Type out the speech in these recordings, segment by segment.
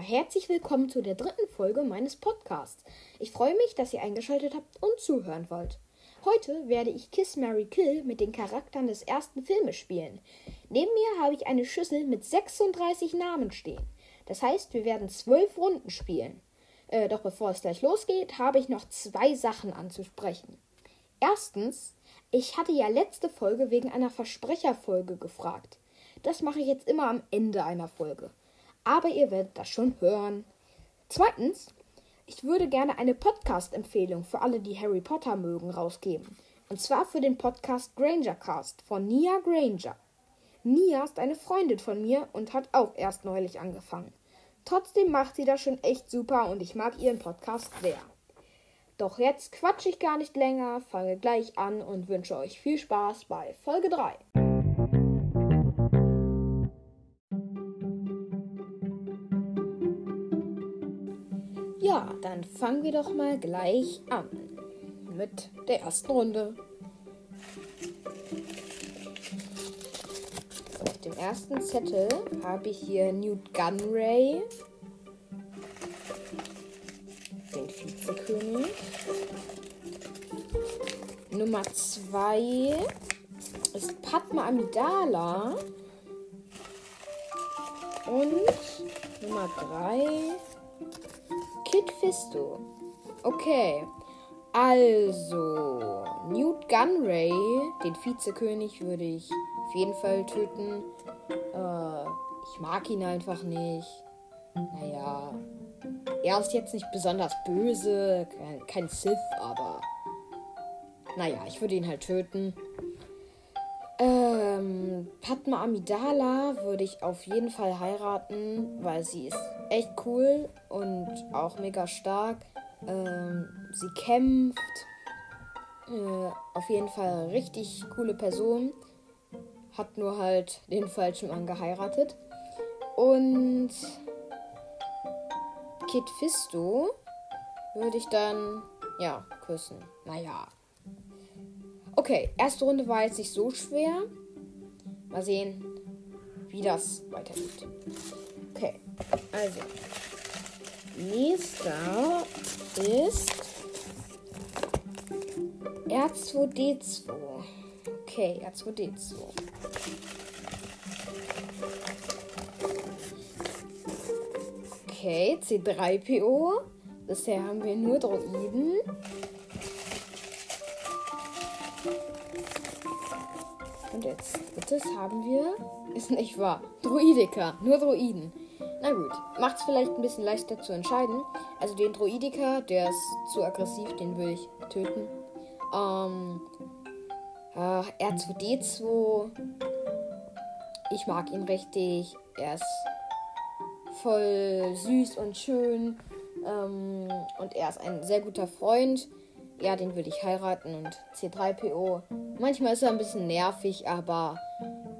Herzlich willkommen zu der dritten Folge meines Podcasts. Ich freue mich, dass ihr eingeschaltet habt und zuhören wollt. Heute werde ich Kiss Mary Kill mit den Charakteren des ersten Filmes spielen. Neben mir habe ich eine Schüssel mit 36 Namen stehen. Das heißt, wir werden zwölf Runden spielen. Äh, doch bevor es gleich losgeht, habe ich noch zwei Sachen anzusprechen. Erstens, ich hatte ja letzte Folge wegen einer Versprecherfolge gefragt. Das mache ich jetzt immer am Ende einer Folge aber ihr werdet das schon hören. Zweitens, ich würde gerne eine Podcast-Empfehlung für alle, die Harry Potter mögen, rausgeben. Und zwar für den Podcast Granger Cast von Nia Granger. Nia ist eine Freundin von mir und hat auch erst neulich angefangen. Trotzdem macht sie das schon echt super und ich mag ihren Podcast sehr. Doch jetzt quatsche ich gar nicht länger, fange gleich an und wünsche euch viel Spaß bei Folge 3. Ja, dann fangen wir doch mal gleich an mit der ersten Runde. Auf dem ersten Zettel habe ich hier Newt Gunray, den Vizekönig. Nummer 2 ist Padma Amidala. Und Nummer 3 Kid Fisto. Okay. Also, Newt Gunray, den Vizekönig, würde ich auf jeden Fall töten. Äh, ich mag ihn einfach nicht. Naja, er ist jetzt nicht besonders böse, kein, kein Sith, aber naja, ich würde ihn halt töten. Ähm, Padma Amidala würde ich auf jeden Fall heiraten, weil sie ist echt cool und auch mega stark. Ähm, sie kämpft. Äh, auf jeden Fall richtig coole Person. Hat nur halt den falschen Mann geheiratet. Und Kid Fisto würde ich dann, ja, küssen. Naja, Okay, erste Runde war jetzt nicht so schwer. Mal sehen, wie das weitergeht. Also. Nächster ist R2D2. Okay, R2D2. Okay, C3PO. Bisher haben wir nur Droiden. Und als drittes haben wir, ist nicht wahr, Druidiker, nur Druiden. Na gut, macht es vielleicht ein bisschen leichter zu entscheiden. Also den Druidiker, der ist zu aggressiv, den will ich töten. Ähm, äh, R2D2, ich mag ihn richtig. Er ist voll süß und schön. Ähm, und er ist ein sehr guter Freund ja, den würde ich heiraten und C3PO. Manchmal ist er ein bisschen nervig, aber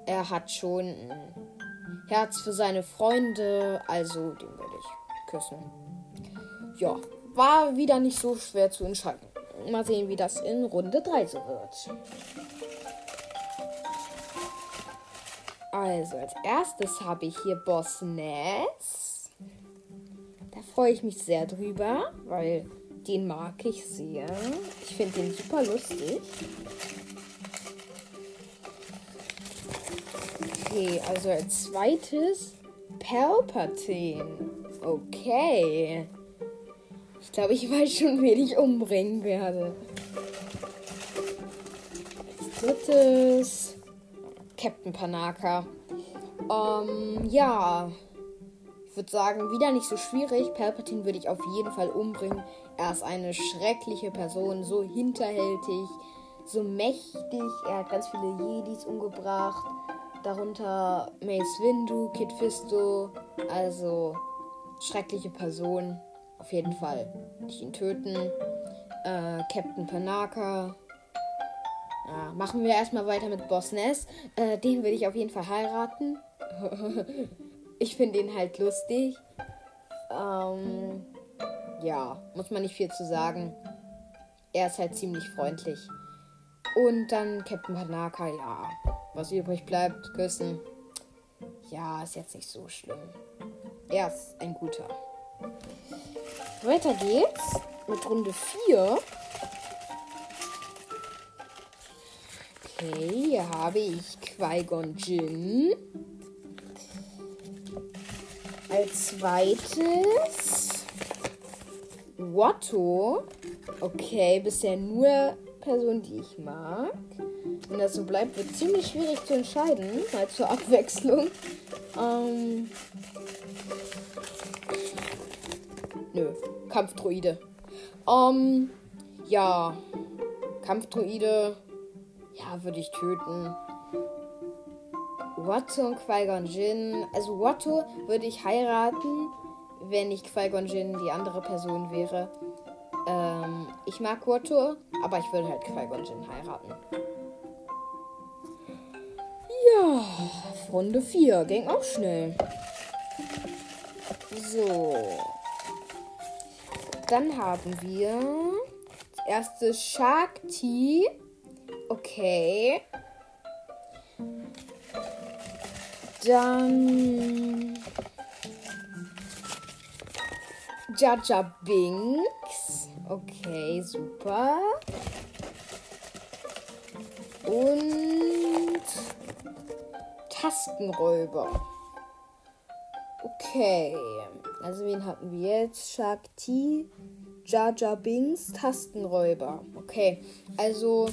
er hat schon Herz für seine Freunde, also den würde ich küssen. Ja, war wieder nicht so schwer zu entscheiden. Mal sehen, wie das in Runde 3 so wird. Also, als erstes habe ich hier Boss Ness. Da freue ich mich sehr drüber, weil den mag ich sehr. Ich finde den super lustig. Okay, also als zweites Palpatine. Okay. Ich glaube, ich weiß schon, wen ich umbringen werde. Als drittes Captain Panaka. Ähm, ja. Ich würde sagen, wieder nicht so schwierig. Palpatine würde ich auf jeden Fall umbringen. Er ist eine schreckliche Person, so hinterhältig, so mächtig. Er hat ganz viele Jedis umgebracht. Darunter Mace Windu, Kid Fisto. Also schreckliche Person. Auf jeden Fall. Ich ihn töten. Äh, Captain Panaka. Ja, machen wir erstmal weiter mit Boss Ness. Äh, den will ich auf jeden Fall heiraten. ich finde ihn halt lustig. Ähm, ja, muss man nicht viel zu sagen. Er ist halt ziemlich freundlich. Und dann Captain Panaka, ja. Was übrig bleibt, küssen. Ja, ist jetzt nicht so schlimm. er ist ein guter. Weiter geht's mit Runde 4. Okay, hier habe ich Qui-Gon Jinn. Als zweites Watto. Okay, bisher nur Personen, die ich mag. Wenn das so bleibt, wird ziemlich schwierig zu entscheiden, mal zur Abwechslung. Ähm. Nö, Kampfdroide. Ähm, ja. Kampfdroide. Ja, würde ich töten. Watto und Qui-Gon Jinn. Also Watto würde ich heiraten, wenn ich Qui-Gon Jinn die andere Person wäre. Ähm, ich mag Watto, aber ich würde halt Qui-Gon Jinn heiraten. Ja, Runde 4 ging auch schnell. So. Dann haben wir das erste Shakti. Okay. Dann Jaja Binks. Okay, super. Und Tastenräuber. Okay. Also wen hatten wir jetzt? Shakti, Jaja Binks, Tastenräuber. Okay. Also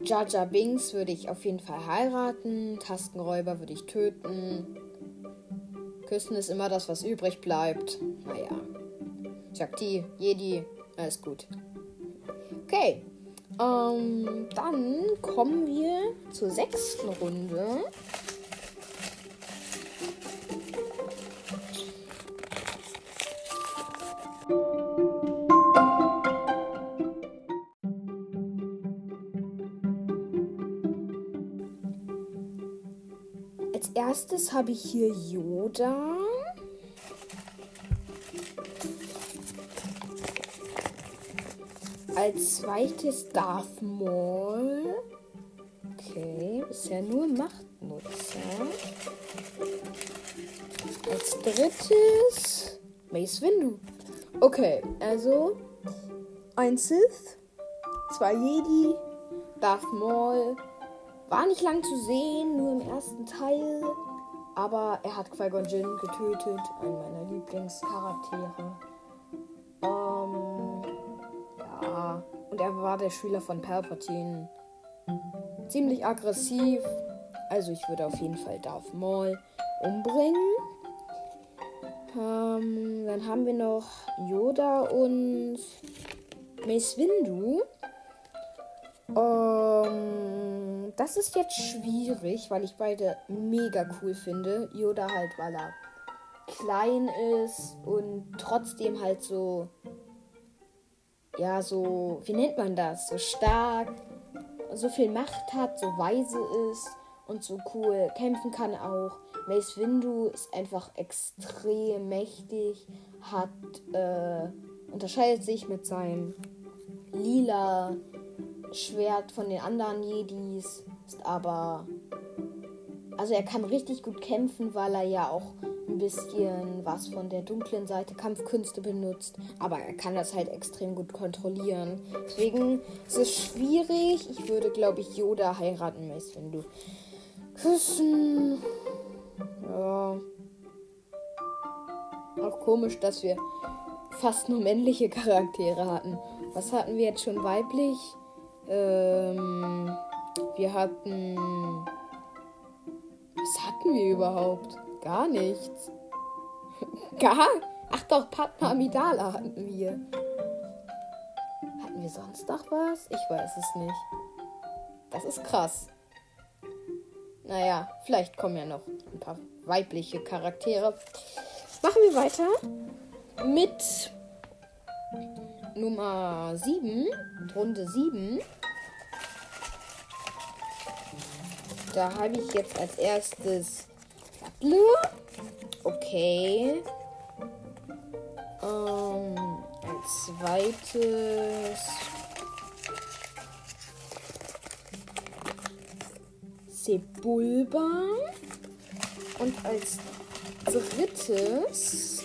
Jaja Binks würde ich auf jeden Fall heiraten. Tastenräuber würde ich töten. Küssen ist immer das, was übrig bleibt. Naja. Shakti, Jedi, alles gut. Okay. Ähm, dann kommen wir zur sechsten Runde. Als erstes habe ich hier Yoda. Als zweites Darth Maul. Okay, ist ja nur Machtnutzer. Als drittes Mace Windu. Okay, also ein Sith, zwei Jedi, Darth Maul. War nicht lang zu sehen, nur im ersten Teil. Aber er hat Qui-Gon Jinn getötet, einen meiner Lieblingscharaktere. Ähm, und er war der Schüler von Palpatine. Ziemlich aggressiv. Also ich würde auf jeden Fall Darth Maul umbringen. Ähm, dann haben wir noch Yoda und Mace Windu. Ähm, das ist jetzt schwierig, weil ich beide mega cool finde. Yoda halt, weil er klein ist und trotzdem halt so, ja, so, wie nennt man das? So stark, so viel Macht hat, so weise ist und so cool kämpfen kann auch. Mace Windu ist einfach extrem mächtig, hat, äh, unterscheidet sich mit seinem lila Schwert von den anderen Jedis, ist aber. Also er kann richtig gut kämpfen, weil er ja auch ein bisschen was von der dunklen Seite Kampfkünste benutzt. Aber er kann das halt extrem gut kontrollieren. Deswegen ist es schwierig. Ich würde, glaube ich, Yoda heiraten, Mace, wenn du küssen. Ja. Auch komisch, dass wir fast nur männliche Charaktere hatten. Was hatten wir jetzt schon weiblich? Ähm, wir hatten. Was hatten wir überhaupt? Gar nichts. Gar? Ach doch, Padma Amidala hatten wir. Hatten wir sonst noch was? Ich weiß es nicht. Das ist krass. Naja, vielleicht kommen ja noch ein paar weibliche Charaktere. Machen wir weiter mit Nummer 7, Runde 7. Da habe ich jetzt als erstes Butler. Okay. Ähm, als zweites Sebulba. Und als drittes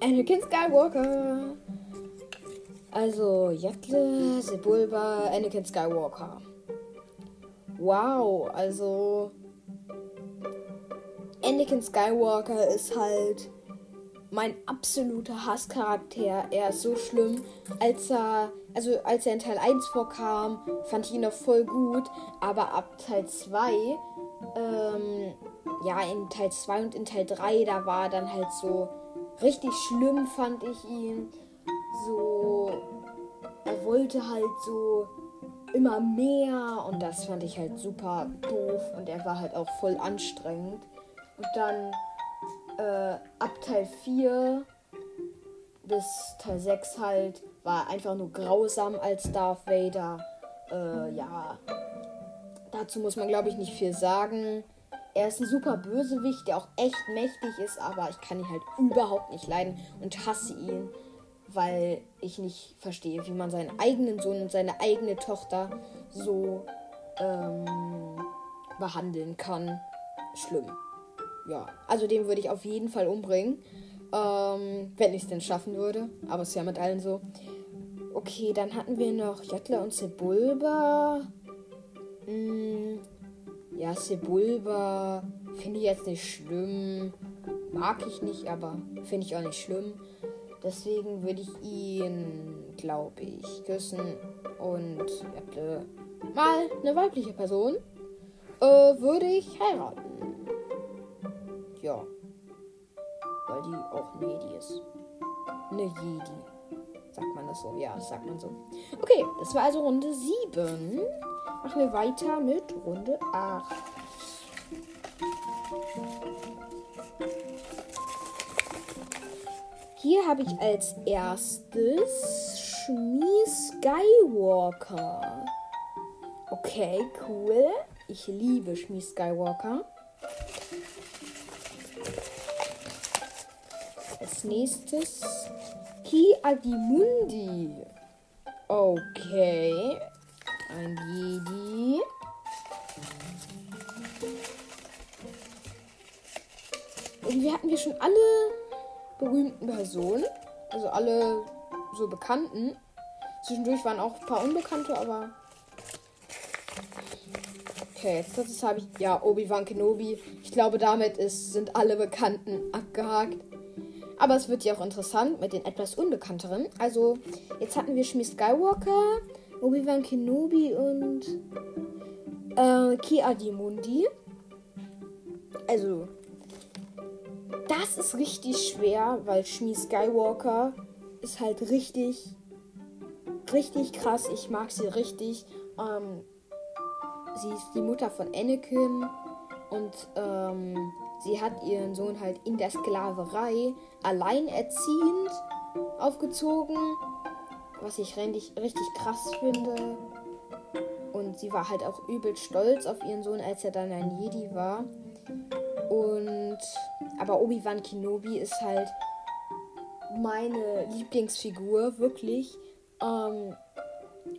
Anakin Skywalker. Also Yatle, Sebulba, Anakin Skywalker. Wow, also Anakin Skywalker ist halt mein absoluter Hasscharakter. Er ist so schlimm. Als er, also als er in Teil 1 vorkam, fand ich ihn noch voll gut. Aber ab Teil 2, ähm, ja, in Teil 2 und in Teil 3, da war er dann halt so richtig schlimm, fand ich ihn. So, er wollte halt so immer mehr und das fand ich halt super doof und er war halt auch voll anstrengend. Und dann äh, ab Teil 4 bis Teil 6 halt war einfach nur grausam als Darth Vader. Äh, ja, dazu muss man glaube ich nicht viel sagen. Er ist ein super Bösewicht, der auch echt mächtig ist, aber ich kann ihn halt überhaupt nicht leiden und hasse ihn, weil ich nicht verstehe, wie man seinen eigenen Sohn und seine eigene Tochter so ähm, behandeln kann. Schlimm ja, also den würde ich auf jeden Fall umbringen. Ähm, wenn ich es denn schaffen würde. Aber es ist ja mit allen so. Okay, dann hatten wir noch Jattler und Sebulba. Hm, ja, Sebulba finde ich jetzt nicht schlimm. Mag ich nicht, aber finde ich auch nicht schlimm. Deswegen würde ich ihn, glaube ich, küssen. Und Jatle mal eine weibliche Person äh, würde ich heiraten. Ja. Weil die auch eine Jedi ist. Eine Jedi. Sagt man das so? Ja, das sagt man so. Okay, das war also Runde 7. Machen wir weiter mit Runde 8. Hier habe ich als erstes Shmi Skywalker. Okay, cool. Ich liebe Shmi Skywalker. Als nächstes Ki Adimundi. Okay. Ein Jedi. Irgendwie hatten wir schon alle berühmten Personen. Also alle so Bekannten. Zwischendurch waren auch ein paar Unbekannte, aber. Okay, jetzt das habe ich. Ja, Obi-Wan Kenobi. Ich glaube, damit ist, sind alle Bekannten abgehakt. Aber es wird ja auch interessant mit den etwas unbekannteren. Also, jetzt hatten wir Shmi Skywalker, Obi-Wan Kenobi und äh, Ki-Adi-Mundi. Also, das ist richtig schwer, weil Shmi Skywalker ist halt richtig, richtig krass. Ich mag sie richtig. Ähm, sie ist die Mutter von Anakin und ähm, sie hat ihren Sohn halt in der Sklaverei alleinerziehend aufgezogen, was ich richtig, richtig krass finde. Und sie war halt auch übel stolz auf ihren Sohn, als er dann ein Jedi war. Und aber Obi-Wan Kenobi ist halt meine Lieblingsfigur, wirklich. Ähm,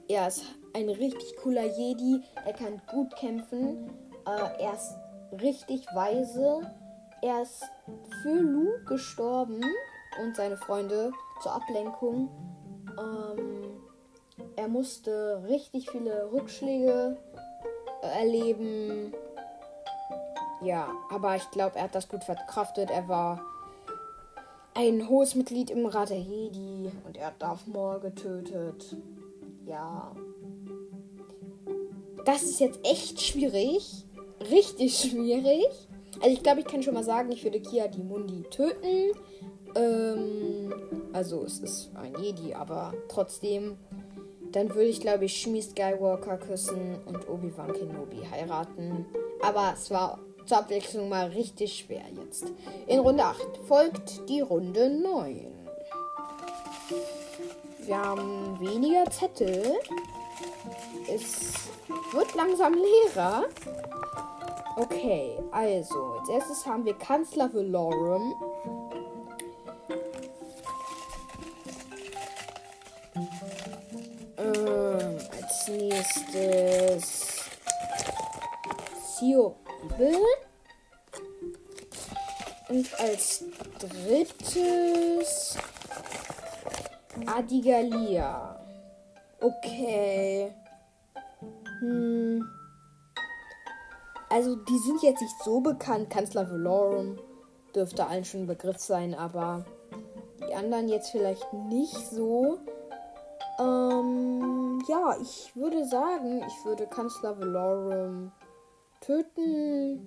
er ist ein richtig cooler Jedi. Er kann gut kämpfen. Äh, er ist richtig weise. Er ist für Luke gestorben und seine Freunde zur Ablenkung. Ähm, er musste richtig viele Rückschläge erleben. Ja, aber ich glaube, er hat das gut verkraftet. Er war ein hohes Mitglied im Rat der Jedi und er hat Darth Maul getötet. Ja. Das ist jetzt echt schwierig richtig schwierig. Also ich glaube, ich kann schon mal sagen, ich würde Kia die Mundi töten. Ähm, also es ist ein Jedi, aber trotzdem. Dann würde ich, glaube ich, Shmi Skywalker küssen und Obi-Wan Kenobi heiraten. Aber es war zur Abwechslung mal richtig schwer jetzt. In Runde 8 folgt die Runde 9. Wir haben weniger Zettel. Es wird langsam leerer. Okay, also, als erstes haben wir Kanzler Valorum. Ähm, als nächstes Sio Bibel. Und als drittes Adigalia. Okay. Hm. Also, die sind jetzt nicht so bekannt. Kanzler Valorum dürfte allen schon ein Begriff sein, aber die anderen jetzt vielleicht nicht so. Ähm, ja, ich würde sagen, ich würde Kanzler Valorum töten.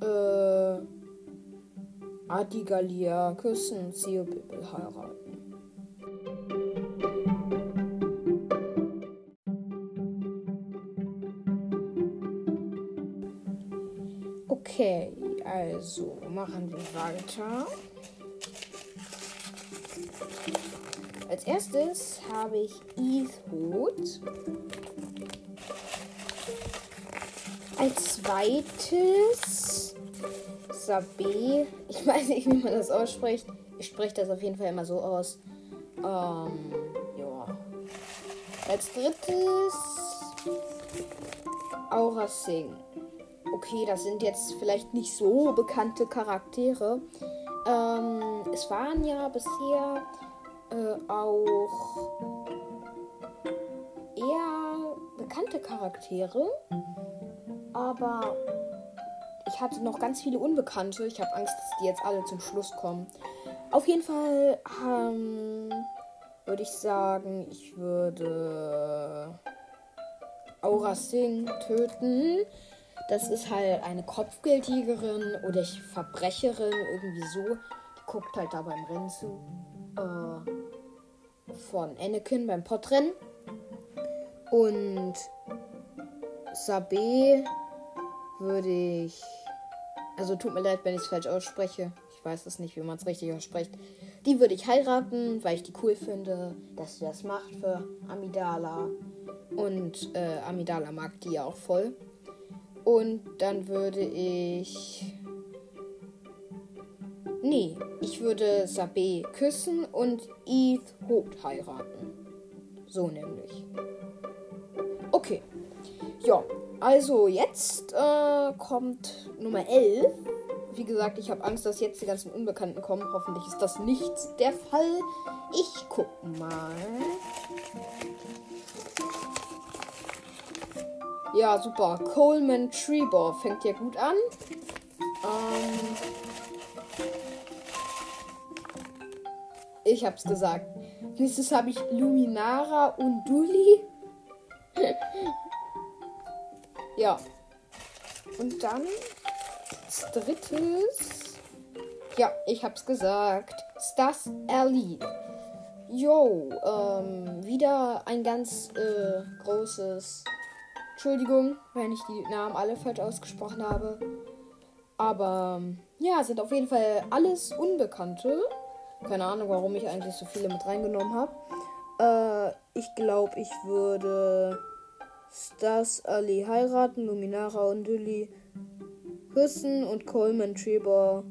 Äh, Adigalia küssen, Theobibel heiraten. Okay, also machen wir weiter. Als erstes habe ich Ethod. Als zweites Sabe. Ich weiß nicht, wie man das ausspricht. Ich spreche das auf jeden Fall immer so aus. Ähm, ja. Als drittes Aura Singh okay, das sind jetzt vielleicht nicht so bekannte Charaktere. Ähm, es waren ja bisher äh, auch bekannte Charaktere, aber ich hatte noch ganz viele Unbekannte. Ich habe Angst, dass die jetzt alle zum Schluss kommen. Auf jeden Fall ähm, würde ich sagen, ich würde Aura Singh töten. Das ist halt eine Kopfgeldjägerin oder Verbrecherin, irgendwie so. Die guckt halt da beim Rennen zu. Äh, von Anakin beim Podrennen. Und Sabe würde ich. Also tut mir leid, wenn ich es falsch ausspreche. Ich weiß es nicht, wie man es richtig ausspricht. Die würde ich heiraten, weil ich die cool finde, dass sie das macht für Amidala. Und äh, Amidala mag die ja auch voll. Und dann würde ich. Nee, ich würde Sabe küssen und Eve Holt heiraten. So nämlich. Okay. Ja, also jetzt äh, kommt Nummer 11. Wie gesagt, ich habe Angst, dass jetzt die ganzen Unbekannten kommen. Hoffentlich ist das nicht der Fall. Ich guck mal. Ja, super. Coleman Trebor fängt ja gut an. Ähm ich hab's gesagt. Nächstes habe ich Luminara und Duli. ja. Und dann als drittes. Ja, ich hab's gesagt. Stas Ellie. Jo, ähm, wieder ein ganz äh, großes Entschuldigung, wenn ich die Namen alle falsch ausgesprochen habe. Aber ja, sind auf jeden Fall alles Unbekannte. Keine Ahnung, warum ich eigentlich so viele mit reingenommen habe. Äh, ich glaube, ich würde Stas Ali heiraten, Luminara und Lily küssen und Coleman Trebor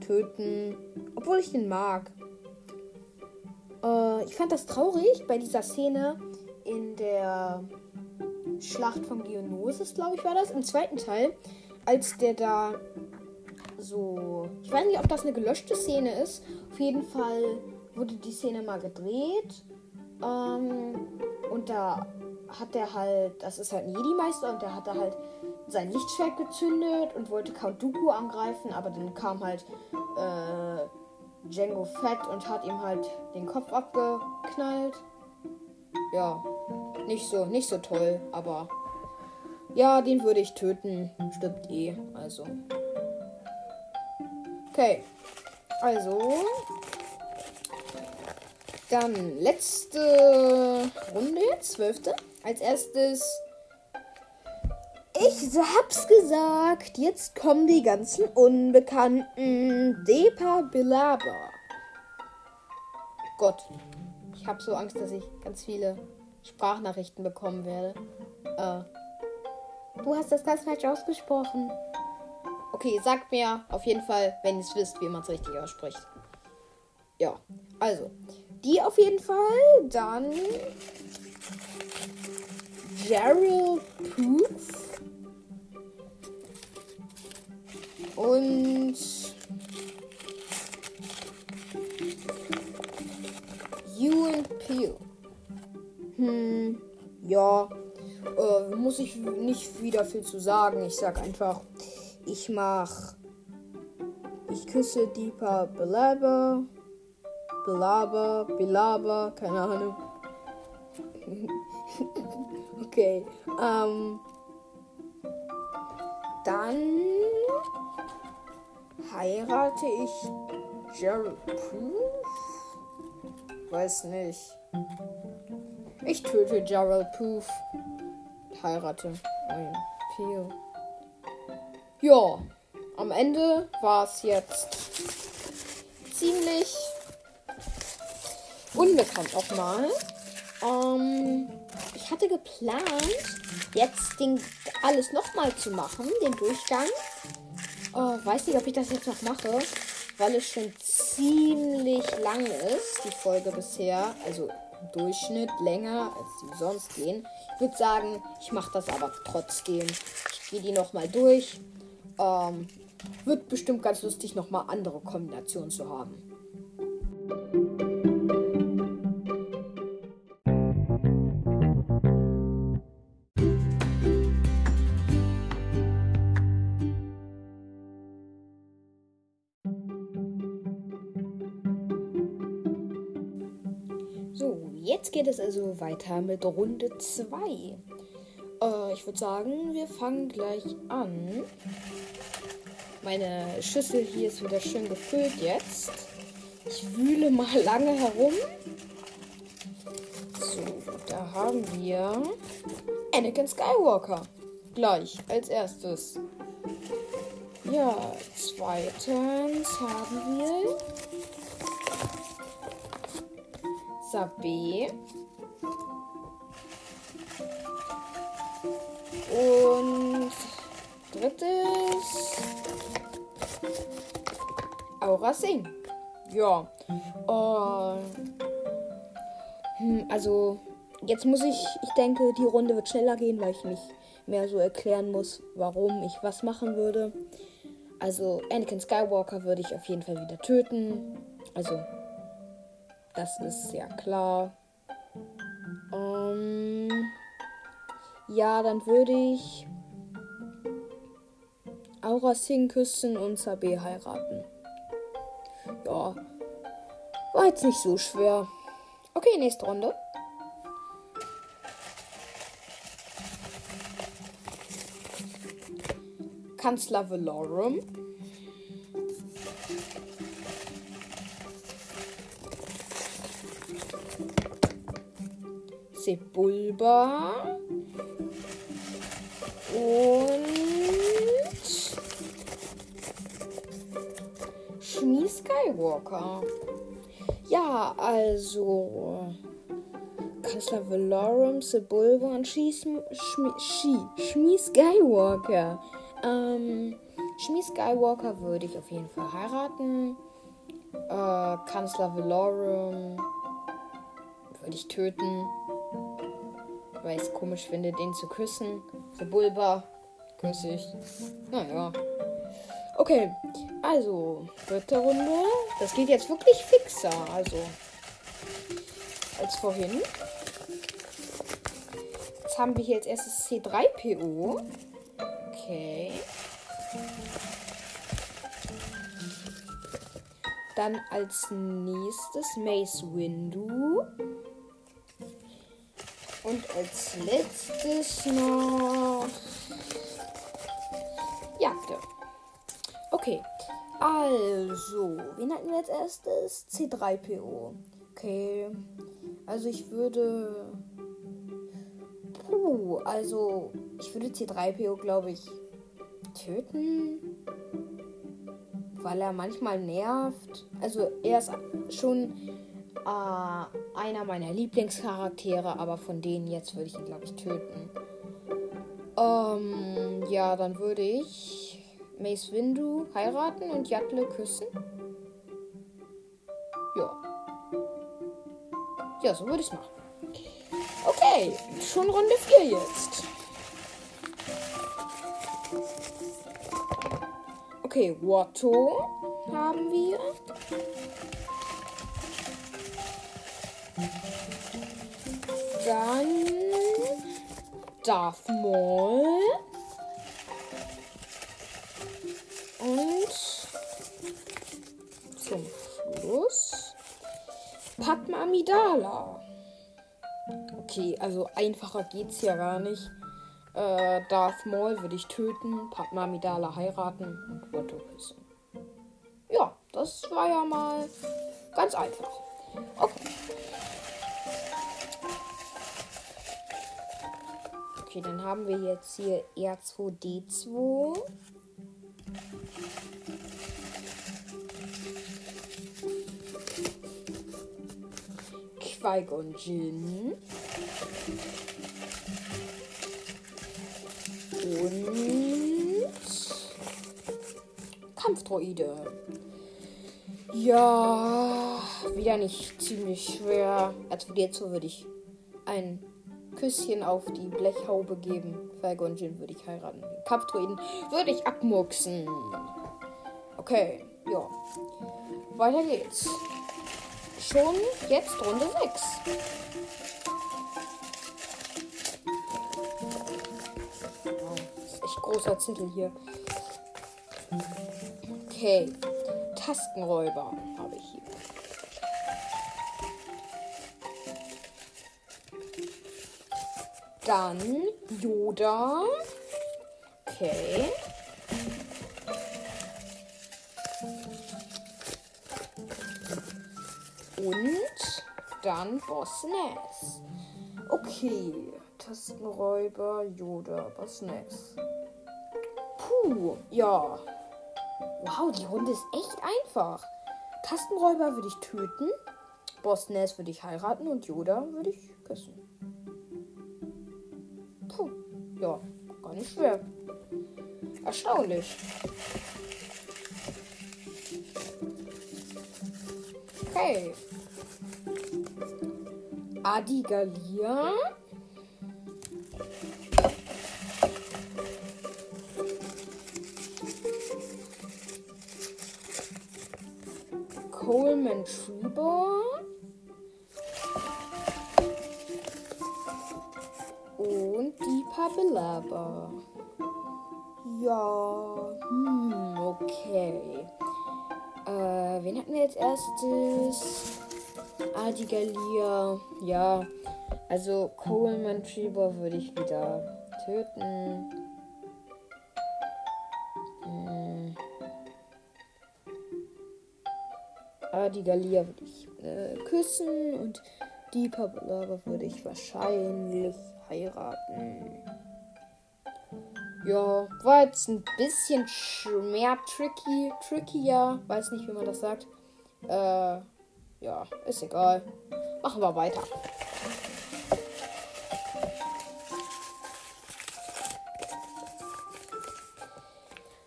töten. Obwohl ich den mag. Äh, ich fand das traurig bei dieser Szene in der Schlacht von Geonosis, glaube ich, war das. Im zweiten Teil, als der da so. Ich weiß nicht, ob das eine gelöschte Szene ist. Auf jeden Fall wurde die Szene mal gedreht. Ähm, und da hat er halt. Das ist halt ein Jedi-Meister und der hat da halt sein Lichtschwert gezündet und wollte Count Dooku angreifen, aber dann kam halt äh, Django Fett und hat ihm halt den Kopf abgeknallt. Ja, nicht so, nicht so toll, aber ja, den würde ich töten. Stirbt eh, also. Okay. Also. Dann letzte Runde, zwölfte. Als erstes. Ich hab's gesagt. Jetzt kommen die ganzen Unbekannten. Depa Bilaba. Gott. Ich hab so Angst, dass ich ganz viele Sprachnachrichten bekommen werde. Äh, du hast das ganz falsch ausgesprochen. Okay, sagt mir auf jeden Fall, wenn ihr es wisst, wie man es richtig ausspricht. Ja, also, die auf jeden Fall. Dann Gerald Proof. Und Ewan Peel. Hm, ja, äh, muss ich nicht wieder viel zu sagen. Ich sag einfach, ich mach. Ich küsse Deepa Belaber. Belaber, Belaber, keine Ahnung. okay, ähm. Dann heirate ich Jerry Proof? Weiß nicht. Ich töte Gerald Poof. Heirate. Peel. Ja, am Ende war es jetzt ziemlich unbekannt auch mal. Ähm, ich hatte geplant, jetzt den, alles nochmal zu machen, den Durchgang. Oh, weiß nicht, ob ich das jetzt noch mache, weil es schon ziemlich lang ist, die Folge bisher. Also Durchschnitt länger, als die sonst gehen. Ich würde sagen, ich mache das aber trotzdem. Ich gehe die nochmal durch. Ähm, wird bestimmt ganz lustig, nochmal andere Kombinationen zu haben. Geht es also weiter mit Runde 2. Äh, ich würde sagen, wir fangen gleich an. Meine Schüssel hier ist wieder schön gefüllt jetzt. Ich wühle mal lange herum. So, da haben wir Anakin Skywalker. Gleich als erstes. Ja, zweitens haben wir B. Und drittes Aura Sing. Ja. Uh, hm, also jetzt muss ich, ich denke, die Runde wird schneller gehen, weil ich nicht mehr so erklären muss, warum ich was machen würde. Also Anakin Skywalker würde ich auf jeden Fall wieder töten. Also das ist ja klar. Ähm, ja, dann würde ich Aura Singh küssen und Sabe heiraten. Ja, war jetzt nicht so schwer. Okay, nächste Runde. Kanzler Valorum. Sebulba und Shmi Skywalker. Ja, also Kanzler Valorum, Sebulba und Shmi, Shmi, Skywalker. Ähm, Shmi Skywalker würde ich auf jeden Fall heiraten. Äh, Kanzler Valorum würde ich töten weil ich es komisch finde, den zu küssen. So Bulba küsse ich. Naja. Okay, also, dritte Runde. Das geht jetzt wirklich fixer, also. Als vorhin. Jetzt haben wir hier als erstes C3PO. Okay. Dann als nächstes Mace Windu. Und als letztes noch. Jagde. Okay. Also, wen hatten wir als erstes? C3PO. Okay. Also ich würde. Puh, also ich würde C3PO, glaube ich, töten. Weil er manchmal nervt. Also er ist schon äh, einer meiner Lieblingscharaktere, aber von denen jetzt würde ich ihn, glaube ich, töten. Ähm, ja, dann würde ich Mace Windu heiraten und Yatle küssen. Ja. Ja, so würde ich es machen. Okay, schon Runde 4 jetzt. Okay, Watto haben wir. Dann Darth Maul. Und zum Schluss Padma Amidala. Okay, also einfacher geht's ja gar nicht. Äh, Darth Maul würde ich töten, Padma Amidala heiraten und Watto küssen. Ja, das war ja mal ganz einfach. Okay. Okay, dann haben wir jetzt hier R2D2. Qui-Gon Jinn. Und Kampfdroide. Ja, wieder nicht ziemlich schwer. Also jetzt würde ich ein Küsschen auf die Blechhaube geben. Qui-Gon Jinn würde ich heiraten. Den Kampfdroiden würde ich abmurksen. Okay, ja. Weiter geht's. Schon jetzt Runde 6. Wow, das ist echt großer Zettel hier. Okay. Tastenräuber Dann Yoda. Okay. Und dann Boss Nass. Okay. Tastenräuber, Yoda, Boss Nass. Puh, ja. Wow, die Runde ist echt einfach. Tastenräuber würde ich töten. Boss Nass würde ich heiraten und Yoda würde ich küssen. Ja, gar nicht schwer. Erstaunlich. Okay. Adigalia. Coleman Trebor. Die Pabelaba. Ja, hm, okay. Äh, wen hatten wir als erstes? Adigalia. Ja, also Coleman Trebor würde ich wieder töten. Hm. Adigalia würde ich äh, küssen und die Pabelaba würde ich wahrscheinlich heiraten. Ja, war jetzt ein bisschen mehr tricky, trickier. Weiß nicht, wie man das sagt. Äh, ja, ist egal. Machen wir weiter.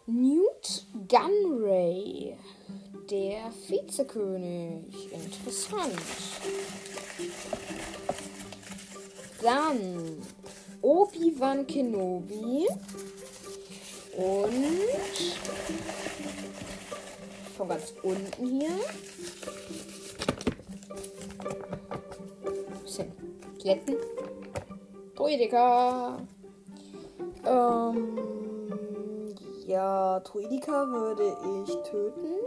Newt Gunray, der Vizekönig. Interessant. Dann Obi-Wan Kenobi. Und von ganz unten hier. Bisschen glätten. Druidika. Ähm, ja, Druidika würde ich töten.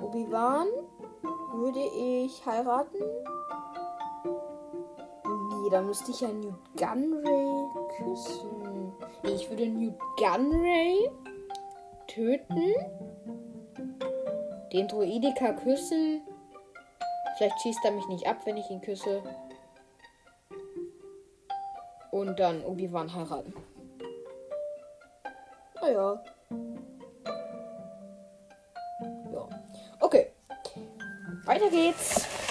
Obi-Wan würde ich heiraten. Nee, da müsste ich ja Newt Gunray küssen. Ich würde Newt Gunray töten. Den Druidika küssen. Vielleicht schießt er mich nicht ab, wenn ich ihn küsse. Und dann Obi-Wan heiraten. Naja. Ja. Okay. Weiter geht's.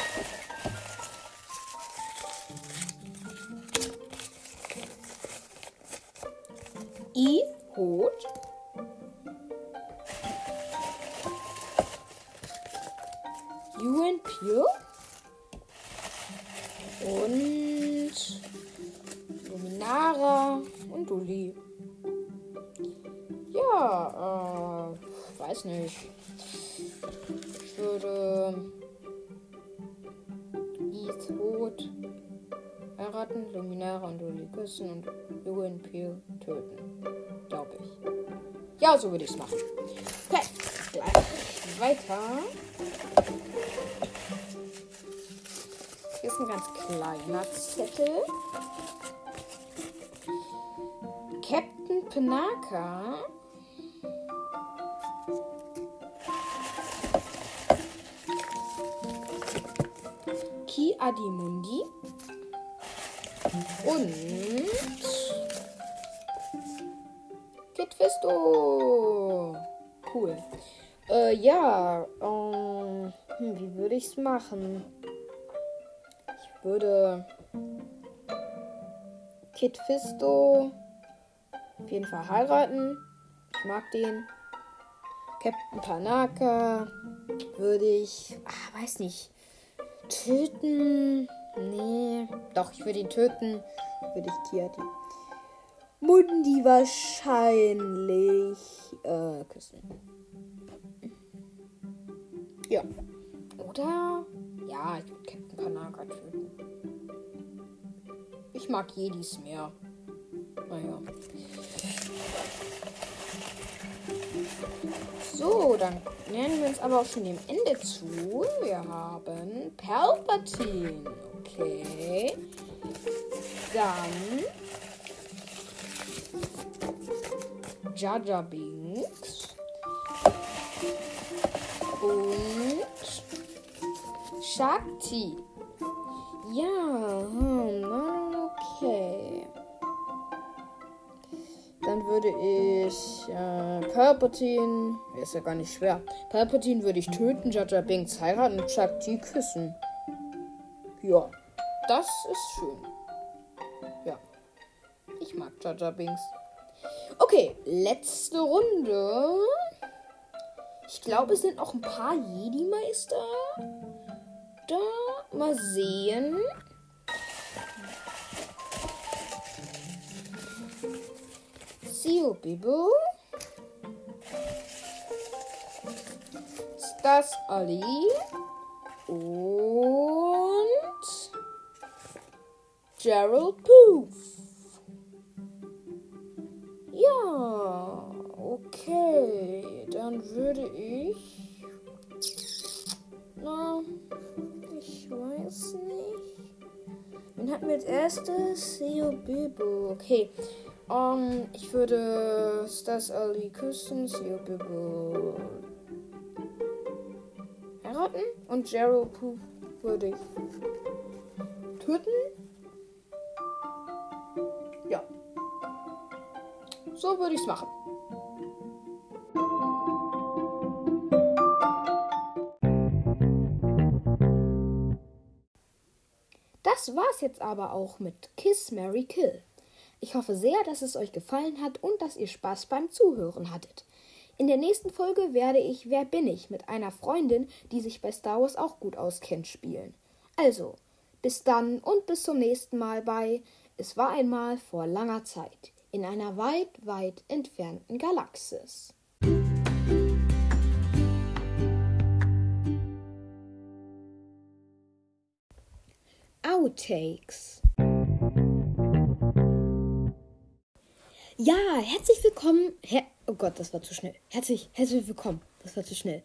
I Hot. Ewan Pure. Und Luminara und Uli. Ja, äh, weiß nicht. Küssen und Ewan Peel töten. Glaube ich. Ja, so würde ich es machen. Okay, gleich weiter. Hier ist ein ganz kleiner Zettel. Captain Penaka Ki Adimundi und Kit Fisto. Cool. Äh, ja, ähm, hm, wie würde ich es machen? Ich würde Kit Fisto auf jeden Fall heiraten. Ich mag den. Captain Tanaka würde ich, ah, weiß nicht, töten. Nee, doch, ich würde ihn töten. Würde ich Kiati. Mundi wahrscheinlich äh, küssen. Ja. Oder? Ja, ich würde Captain Panaka töten. Ich mag Jedis mehr. Naja. So, dann nähern wir uns aber auch schon dem Ende zu. Wir haben Palpatine. Okay. Dann Jaja Binks. Und Shakti. Ja, hm, okay. Dann würde ich äh, Palpatine, ist ja gar nicht schwer. Palpatine würde ich töten, Jaja Binks heiraten und Shakti küssen. Ja, das ist schön. Ja, ich mag Jaja Binks. Okay, letzte Runde. Ich glaube, es sind noch ein paar Jedi-Meister. Da, mal sehen. Sio Bibo. Stas Ali. Und Gerald Poof. Ja, okay. Dann würde ich. Na, ich weiß nicht. Wen hatten wir als erstes? Seo Bibo. Okay. Um, ich würde Stas Ali küssen, Seo Bibo heiraten und Jero würde ich töten. Ja. So würde ich es machen. Das war's jetzt aber auch mit Kiss Mary Kill. Ich hoffe sehr, dass es euch gefallen hat und dass ihr Spaß beim Zuhören hattet. In der nächsten Folge werde ich Wer bin ich mit einer Freundin, die sich bei Star Wars auch gut auskennt, spielen. Also, bis dann und bis zum nächsten Mal bei Es war einmal vor langer Zeit in einer weit, weit entfernten Galaxis. Outtakes. Ja, herzlich willkommen. Her oh Gott, das war zu schnell. Herzlich, herzlich willkommen. Das war zu schnell.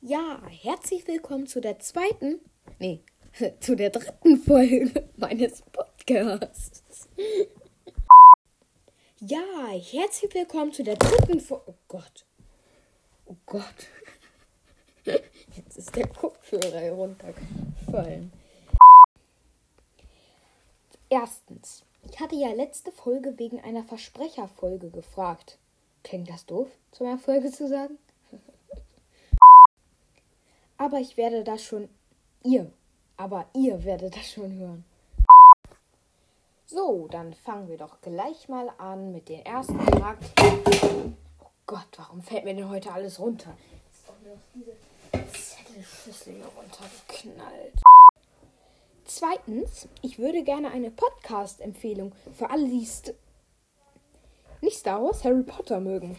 Ja, herzlich willkommen zu der zweiten, nee, zu der dritten Folge meines Podcasts. Ja, herzlich willkommen zu der dritten Folge. Oh Gott. Oh Gott. Jetzt ist der Kopfhörer heruntergefallen. Erstens. Ich hatte ja letzte Folge wegen einer Versprecherfolge gefragt. Klingt das doof, zu meiner Folge zu sagen? aber ich werde das schon. Ihr. Aber ihr werdet das schon hören. So, dann fangen wir doch gleich mal an mit den ersten Fragen. Oh Gott, warum fällt mir denn heute alles runter? Jetzt ist doch nur noch diese Zettelschüssel hier runtergeknallt. Zweitens, ich würde gerne eine Podcast-Empfehlung für alle, die nicht Star Wars, Harry Potter mögen.